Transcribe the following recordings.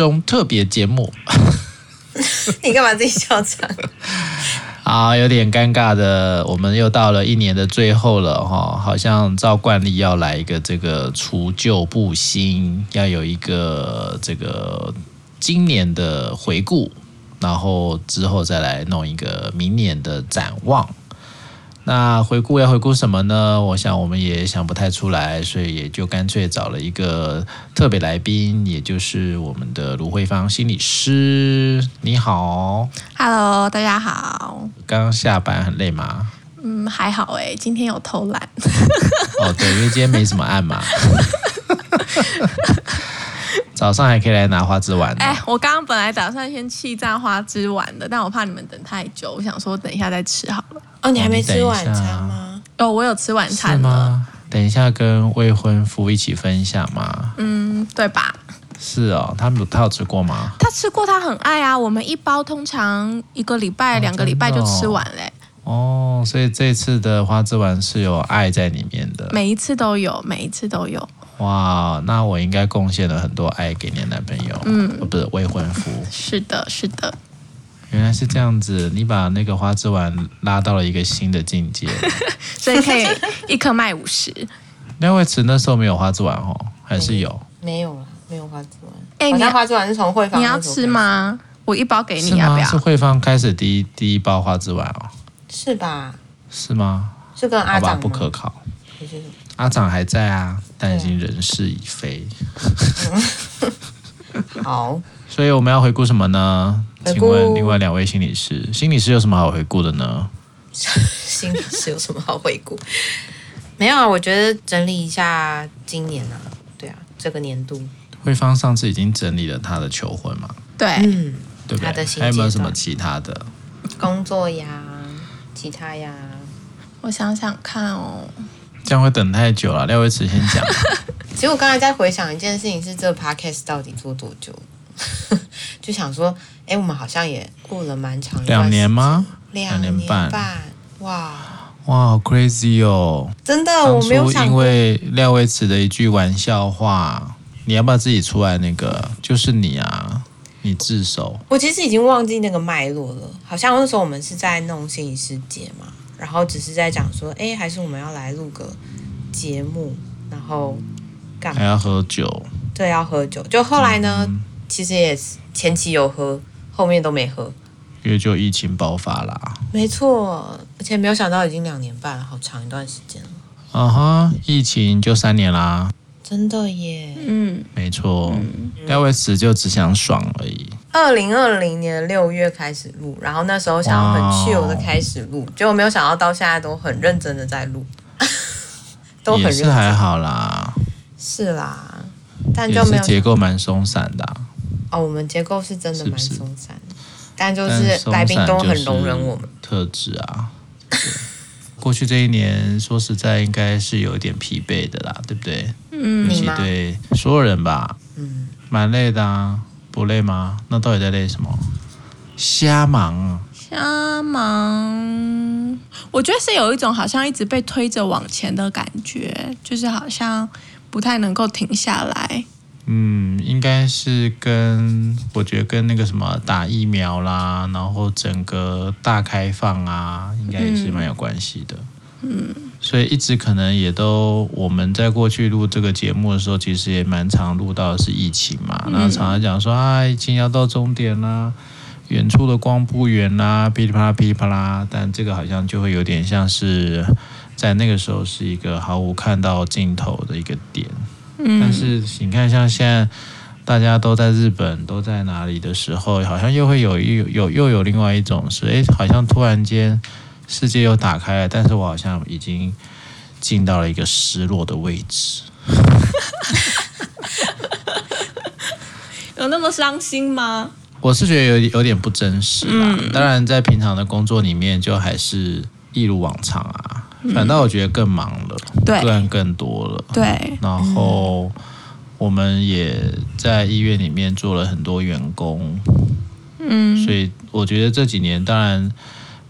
中特别节目。你干嘛自己笑场？啊，有点尴尬的，我们又到了一年的最后了哈，好像照惯例要来一个这个除旧布新，要有一个这个今年的回顾，然后之后再来弄一个明年的展望。那回顾要回顾什么呢？我想我们也想不太出来，所以也就干脆找了一个特别来宾，也就是我们的卢慧芳心理师。你好，Hello，大家好。刚下班很累吗？嗯，还好哎，今天有偷懒。哦，对，因为今天没什么案嘛。早上还可以来拿花枝丸。哎，我刚刚本来打算先气炸花枝丸的，但我怕你们等太久，我想说等一下再吃好了。哦，你还没吃晚餐吗？哦，我有吃晚餐吗？等一下跟未婚夫一起分享吗？嗯，对吧？是哦，他们他有吃过吗？他吃过，他很爱啊。我们一包通常一个礼拜、两个礼拜就吃完嘞。哦，所以这次的花枝丸是有爱在里面的，每一次都有，每一次都有。哇，那我应该贡献了很多爱给你的男朋友，嗯，不是未婚夫。是的，是的。原来是这样子，你把那个花枝丸拉到了一个新的境界，所以可以一颗卖五十。廖伟慈那时候没有花枝丸哦，还是有？没有了，没有花枝丸。哎，你花枝丸是从慧芳，你要吃吗？我一包给你，要不要？是慧芳开始第一第一包花枝丸哦，是吧？是吗？是跟阿长不可靠。阿长还在啊，但已经人事已非。好，所以我们要回顾什么呢？请问另外两位心理师，心理师有什么好回顾的呢？心理师有什么好回顾？没有啊，我觉得整理一下今年啊，对啊，这个年度。慧芳上次已经整理了他的求婚嘛？对，嗯，对不对？还有没有什么其他的？工作呀，其他呀，我想想看哦。这样会等太久了，廖维慈先讲。其实我刚才在回想一件事情，是这个 podcast 到底做多久？就想说，哎，我们好像也过了蛮长的两年吗？两年半，哇哇，好 crazy 哦！真的，我没有想过。因为廖伟慈的一句玩笑话，你要不要自己出来？那个就是你啊，你自首。我其实已经忘记那个脉络了，好像那时候我们是在弄心理师节嘛。然后只是在讲说，哎，还是我们要来录个节目，然后干嘛？还要喝酒？对，要喝酒。就后来呢，嗯、其实也是前期有喝，后面都没喝，因为就疫情爆发啦。没错，而且没有想到已经两年半了，好长一段时间了。啊哈，疫情就三年啦。真的耶，嗯，没错，廖维慈就只想爽而已。二零二零年六月开始录，然后那时候想要很 chill 的开始录，结果没有想到到现在都很认真的在录，都很认真。也是还好啦，是啦，但就没有结构蛮松散的、啊。哦，我们结构是真的蛮松散的，但就是来宾都很容忍我们。特质啊。过去这一年，说实在，应该是有一点疲惫的啦，对不对？嗯，尤其对所有人吧，嗯，蛮累的啊，不累吗？那到底在累什么？瞎忙啊！瞎忙，我觉得是有一种好像一直被推着往前的感觉，就是好像不太能够停下来。嗯，应该是跟我觉得跟那个什么打疫苗啦，然后整个大开放啊，应该也是蛮有关系的。嗯，所以一直可能也都我们在过去录这个节目的时候，其实也蛮常录到的是疫情嘛，然后常常讲说啊，疫情要到终点啦，远处的光不远啦，噼里啪啦噼里啪啦，但这个好像就会有点像是在那个时候是一个毫无看到尽头的一个点。但是你看，像现在大家都在日本，都在哪里的时候，好像又会有一有又有另外一种是，哎，好像突然间世界又打开了，但是我好像已经进到了一个失落的位置。有那么伤心吗？我是觉得有有点不真实啦。当然，在平常的工作里面，就还是一如往常啊。反倒我觉得更忙了，对，个案更多了，对。然后我们也在医院里面做了很多员工，嗯，所以我觉得这几年，当然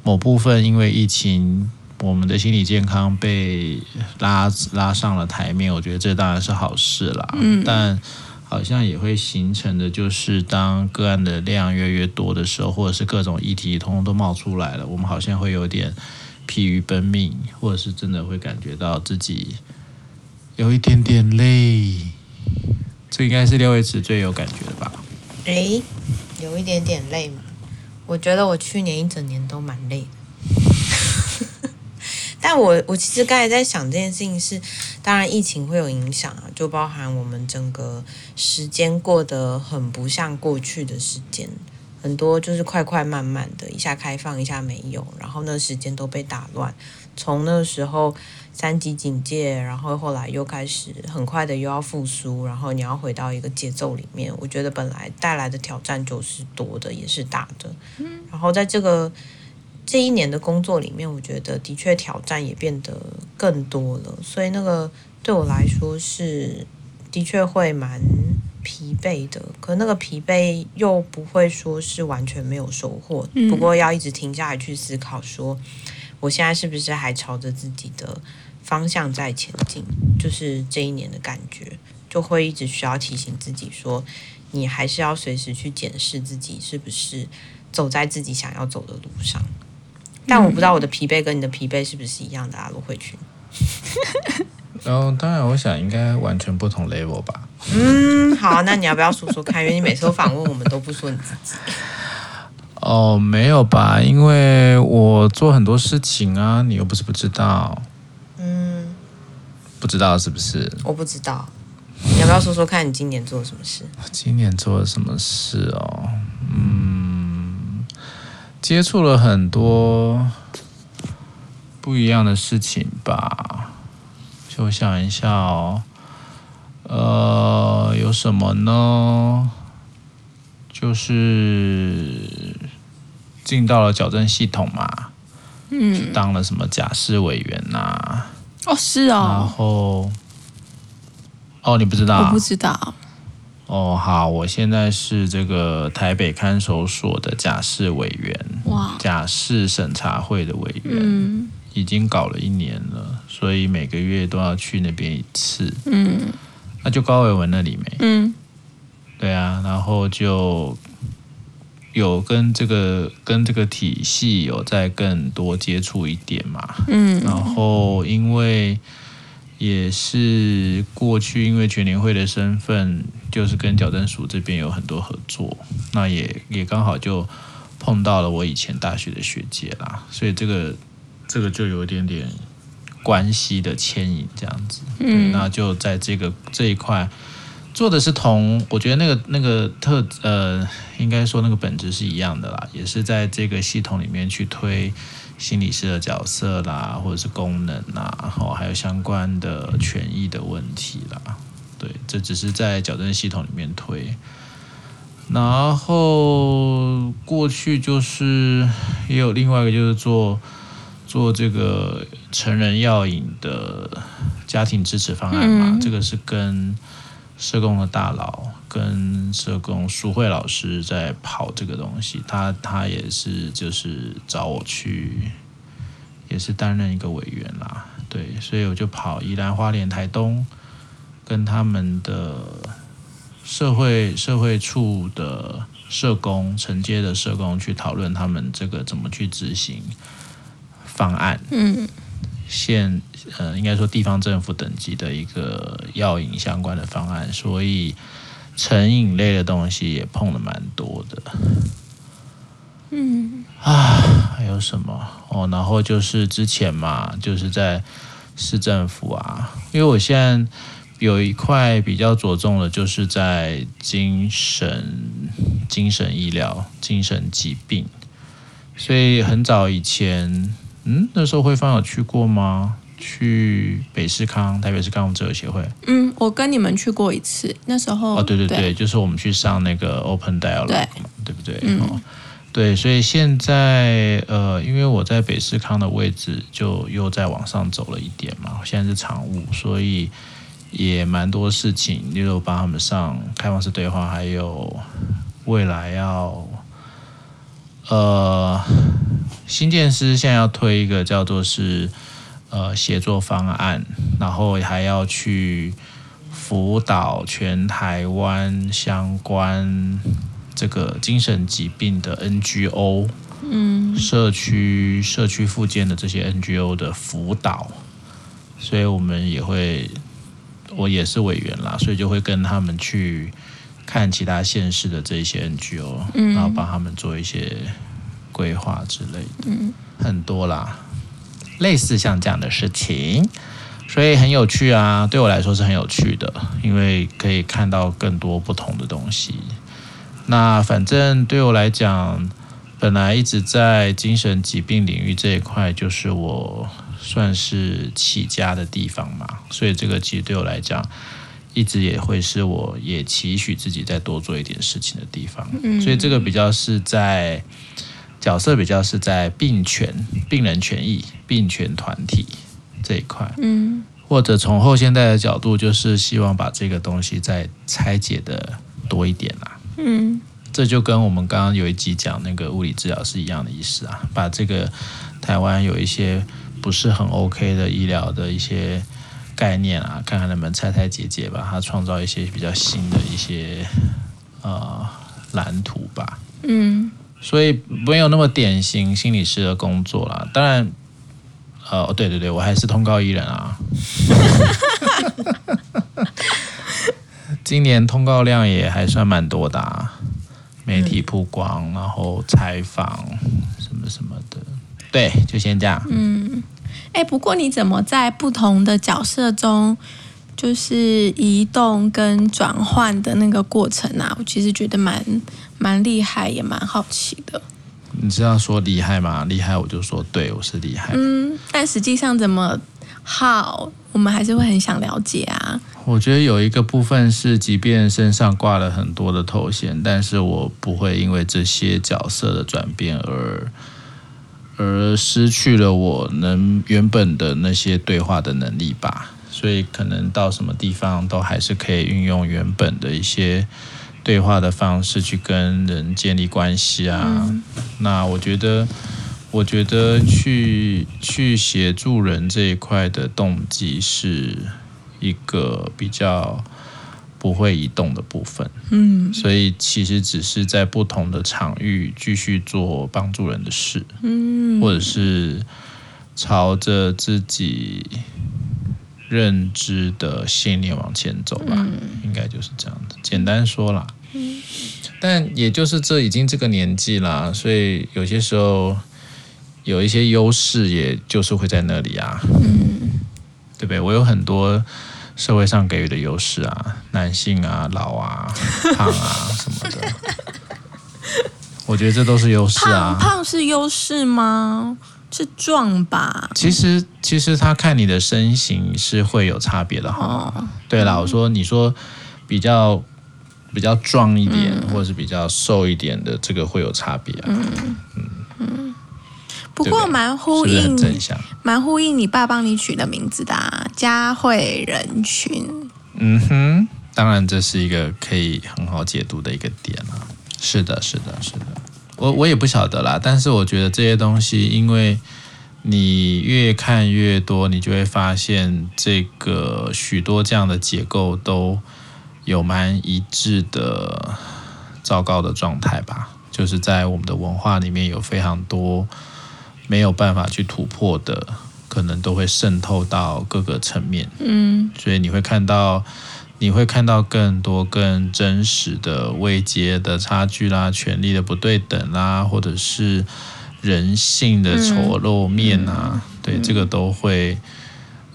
某部分因为疫情，我们的心理健康被拉拉上了台面，我觉得这当然是好事啦。嗯，但好像也会形成的，就是当个案的量越来越多的时候，或者是各种议题通通都冒出来了，我们好像会有点疲于奔命，或者是真的会感觉到自己有一点点累。这应该是六位池最有感觉的吧？诶，有一点点累嘛？我觉得我去年一整年都蛮累的。但我我其实刚才在想这件事情是，当然疫情会有影响啊，就包含我们整个时间过得很不像过去的时间，很多就是快快慢慢的，一下开放一下没有，然后那时间都被打乱。从那时候三级警戒，然后后来又开始很快的又要复苏，然后你要回到一个节奏里面，我觉得本来带来的挑战就是多的，也是大的。然后在这个。这一年的工作里面，我觉得的确挑战也变得更多了，所以那个对我来说是的确会蛮疲惫的。可那个疲惫又不会说是完全没有收获，不过要一直停下来去思考，说我现在是不是还朝着自己的方向在前进？就是这一年的感觉，就会一直需要提醒自己说，你还是要随时去检视自己是不是走在自己想要走的路上。但我不知道我的疲惫跟你的疲惫是不是一样的啊，罗慧群。然后，当然，我想应该完全不同 level 吧。嗯，好，那你要不要说说看？因为你每次都访问我们都不说你自己。哦，没有吧？因为我做很多事情啊，你又不是不知道。嗯，不知道是不是？我不知道。你要不要说说看你今年做了什么事？今年做了什么事哦？嗯。接触了很多不一样的事情吧，就想一下哦，呃，有什么呢？就是进到了矫正系统嘛，嗯，当了什么假释委员呐、啊？哦，是哦，然后，哦，你不知道？我不知道。哦，好，我现在是这个台北看守所的假释委员，哇，假释审查会的委员，嗯，已经搞了一年了，所以每个月都要去那边一次，嗯，那就高伟文那里没，嗯，对啊，然后就有跟这个跟这个体系有再更多接触一点嘛，嗯，然后因为。也是过去因为全联会的身份，就是跟矫正署这边有很多合作，那也也刚好就碰到了我以前大学的学姐啦，所以这个这个就有一点点关系的牵引这样子，嗯，那就在这个这一块做的是同，我觉得那个那个特呃，应该说那个本质是一样的啦，也是在这个系统里面去推。心理师的角色啦，或者是功能啦，然后还有相关的权益的问题啦，对，这只是在矫正系统里面推。然后过去就是也有另外一个，就是做做这个成人药引的家庭支持方案嘛，这个是跟社工的大佬。跟社工淑慧老师在跑这个东西，他他也是就是找我去，也是担任一个委员啦，对，所以我就跑宜兰花莲台东，跟他们的社会社会处的社工承接的社工去讨论他们这个怎么去执行方案，嗯，县呃应该说地方政府等级的一个药引相关的方案，所以。成瘾类的东西也碰了蛮多的，嗯啊，还有什么哦？然后就是之前嘛，就是在市政府啊，因为我现在有一块比较着重的，就是在精神、精神医疗、精神疾病，所以很早以前，嗯，那时候慧芳有去过吗？去北市康，台北市康复者协会。嗯，我跟你们去过一次，那时候。哦，对对对，对就是我们去上那个 Open Dialogue，对，对不对？嗯、哦，对，所以现在呃，因为我在北市康的位置就又再往上走了一点嘛，现在是常务，所以也蛮多事情，例如帮他们上开放式对话，还有未来要呃新建师现在要推一个叫做是。呃，协作方案，然后还要去辅导全台湾相关这个精神疾病的 NGO，嗯，社区社区复健的这些 NGO 的辅导，所以我们也会，我也是委员啦，所以就会跟他们去看其他县市的这些 NGO，然后帮他们做一些规划之类的，嗯，很多啦，类似像这样的事情。所以很有趣啊，对我来说是很有趣的，因为可以看到更多不同的东西。那反正对我来讲，本来一直在精神疾病领域这一块，就是我算是起家的地方嘛。所以这个其实对我来讲，一直也会是我也期许自己再多做一点事情的地方。所以这个比较是在角色，比较是在病权、病人权益、病权团体。这一块，嗯，或者从后现代的角度，就是希望把这个东西再拆解的多一点啦，嗯，这就跟我们刚刚有一集讲那个物理治疗是一样的意思啊，把这个台湾有一些不是很 OK 的医疗的一些概念啊，看看能不能拆拆解解，把它创造一些比较新的一些呃蓝图吧，嗯，所以没有那么典型心理师的工作啦，当然。哦，对对对，我还是通告艺人啊。今年通告量也还算蛮多的啊，媒体曝光，然后采访什么什么的。对，就先这样。嗯，哎，不过你怎么在不同的角色中，就是移动跟转换的那个过程啊？我其实觉得蛮蛮厉害，也蛮好奇的。你这样说厉害吗？厉害，我就说对，我是厉害。嗯，但实际上怎么好，我们还是会很想了解啊。我觉得有一个部分是，即便身上挂了很多的头衔，但是我不会因为这些角色的转变而而失去了我能原本的那些对话的能力吧。所以可能到什么地方都还是可以运用原本的一些。对话的方式去跟人建立关系啊，嗯、那我觉得，我觉得去去协助人这一块的动机是一个比较不会移动的部分，嗯，所以其实只是在不同的场域继续做帮助人的事，嗯，或者是朝着自己认知的信念往前走吧，嗯、应该就是这样的。简单说啦，嗯，但也就是这已经这个年纪啦，所以有些时候有一些优势，也就是会在那里啊，嗯，对不对？我有很多社会上给予的优势啊，男性啊，老啊，胖啊什么的，我觉得这都是优势啊。胖，胖是优势吗？是壮吧？其实，其实他看你的身形是会有差别的哈。哦、对啦，我说你说比较比较壮一点，嗯、或者是比较瘦一点的，这个会有差别啊。嗯嗯嗯。不过蛮呼应，蛮呼应你爸帮你取的名字的、啊“佳慧人群”。嗯哼，当然这是一个可以很好解读的一个点啊。是的，是的，是的。我我也不晓得啦，但是我觉得这些东西，因为你越看越多，你就会发现这个许多这样的结构都有蛮一致的糟糕的状态吧。就是在我们的文化里面有非常多没有办法去突破的，可能都会渗透到各个层面。嗯，所以你会看到。你会看到更多更真实的位阶的差距啦，权力的不对等啦，或者是人性的丑陋面啊，嗯、对，嗯、这个都会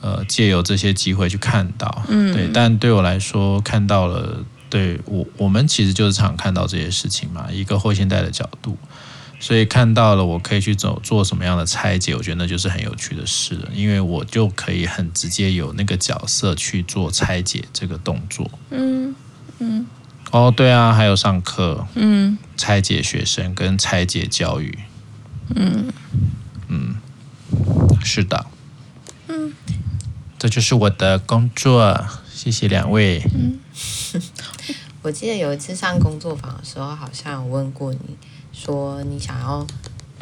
呃借由这些机会去看到，嗯、对。但对我来说，看到了，对我我们其实就是常看到这些事情嘛，一个后现代的角度。所以看到了，我可以去走做什么样的拆解，我觉得那就是很有趣的事了，因为我就可以很直接有那个角色去做拆解这个动作。嗯嗯。哦，对啊，还有上课，嗯，拆解学生跟拆解教育。嗯嗯，是的。嗯，这就是我的工作，谢谢两位。嗯，我记得有一次上工作坊的时候，好像我问过你。说你想要，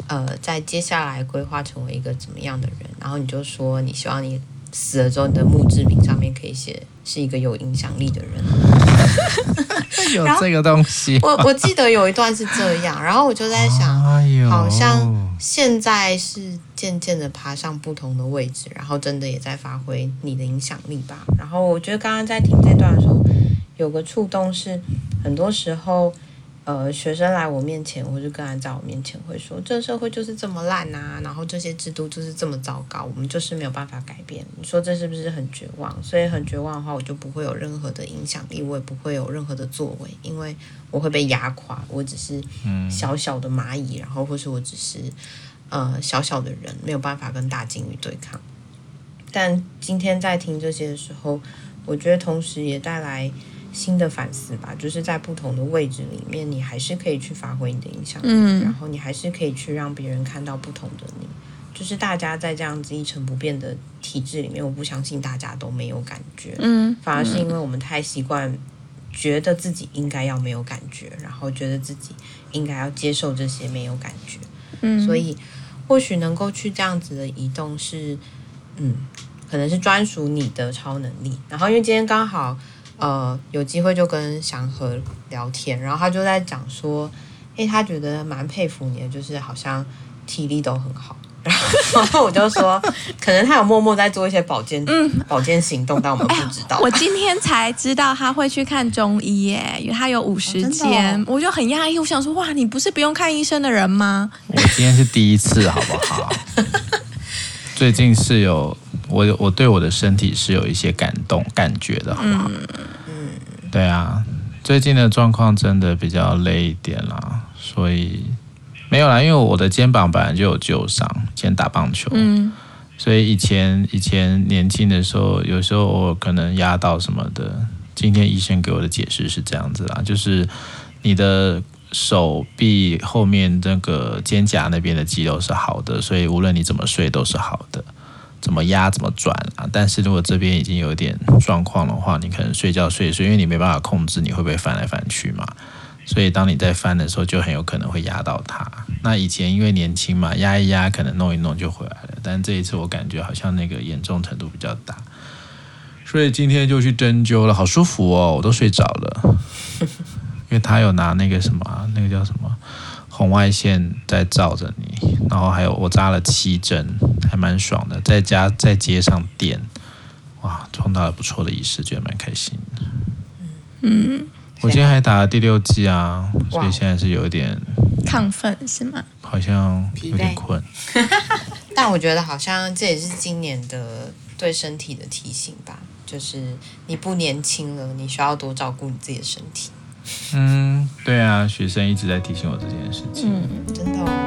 呃，在接下来规划成为一个怎么样的人？然后你就说你希望你死了之后，你的墓志铭上面可以写是一个有影响力的人。有这个东西。我我记得有一段是这样，然后我就在想，好像现在是渐渐的爬上不同的位置，然后真的也在发挥你的影响力吧。然后我觉得刚刚在听这段的时候，有个触动是，很多时候。呃，学生来我面前，或者个人在我面前会说，这社会就是这么烂啊，然后这些制度就是这么糟糕，我们就是没有办法改变。你说这是不是很绝望？所以很绝望的话，我就不会有任何的影响力，我也不会有任何的作为，因为我会被压垮。我只是小小的蚂蚁，然后或是我只是呃小小的人，没有办法跟大鲸鱼对抗。但今天在听这些的时候，我觉得同时也带来。新的反思吧，就是在不同的位置里面，你还是可以去发挥你的影响力，嗯，然后你还是可以去让别人看到不同的你。就是大家在这样子一成不变的体制里面，我不相信大家都没有感觉，嗯，反而是因为我们太习惯觉得自己应该要没有感觉，然后觉得自己应该要接受这些没有感觉，嗯，所以或许能够去这样子的移动是，嗯，可能是专属你的超能力。然后因为今天刚好。呃，有机会就跟祥和聊天，然后他就在讲说，诶，他觉得蛮佩服你的，就是好像体力都很好。然后我就说，可能他有默默在做一些保健，嗯，保健行动，但我们不知道。我今天才知道他会去看中医耶，因为他有五十间，哦哦、我就很讶异。我想说，哇，你不是不用看医生的人吗？我今天是第一次，好不好？最近是有。我我对我的身体是有一些感动感觉的，好不好？嗯，对啊，最近的状况真的比较累一点啦，所以没有啦，因为我的肩膀本来就有旧伤，以前打棒球，嗯，所以以前以前年轻的时候，有时候我可能压到什么的。今天医生给我的解释是这样子啦，就是你的手臂后面那个肩胛那边的肌肉是好的，所以无论你怎么睡都是好的。怎么压怎么转啊？但是如果这边已经有点状况的话，你可能睡觉睡睡，因为你没办法控制你会不会翻来翻去嘛。所以当你在翻的时候，就很有可能会压到它。那以前因为年轻嘛，压一压可能弄一弄就回来了。但这一次我感觉好像那个严重程度比较大，所以今天就去针灸了，好舒服哦，我都睡着了。因为他有拿那个什么，那个叫什么？红外线在照着你，然后还有我扎了七针，还蛮爽的。在家在街上电，哇，创造了不错的仪式，觉得蛮开心的。嗯，我今天还打了第六剂啊，所以现在是有一点亢奋，是吗？好像有点困。但我觉得好像这也是今年的对身体的提醒吧，就是你不年轻了，你需要多照顾你自己的身体。嗯，对啊，学生一直在提醒我这件事情。嗯，真的。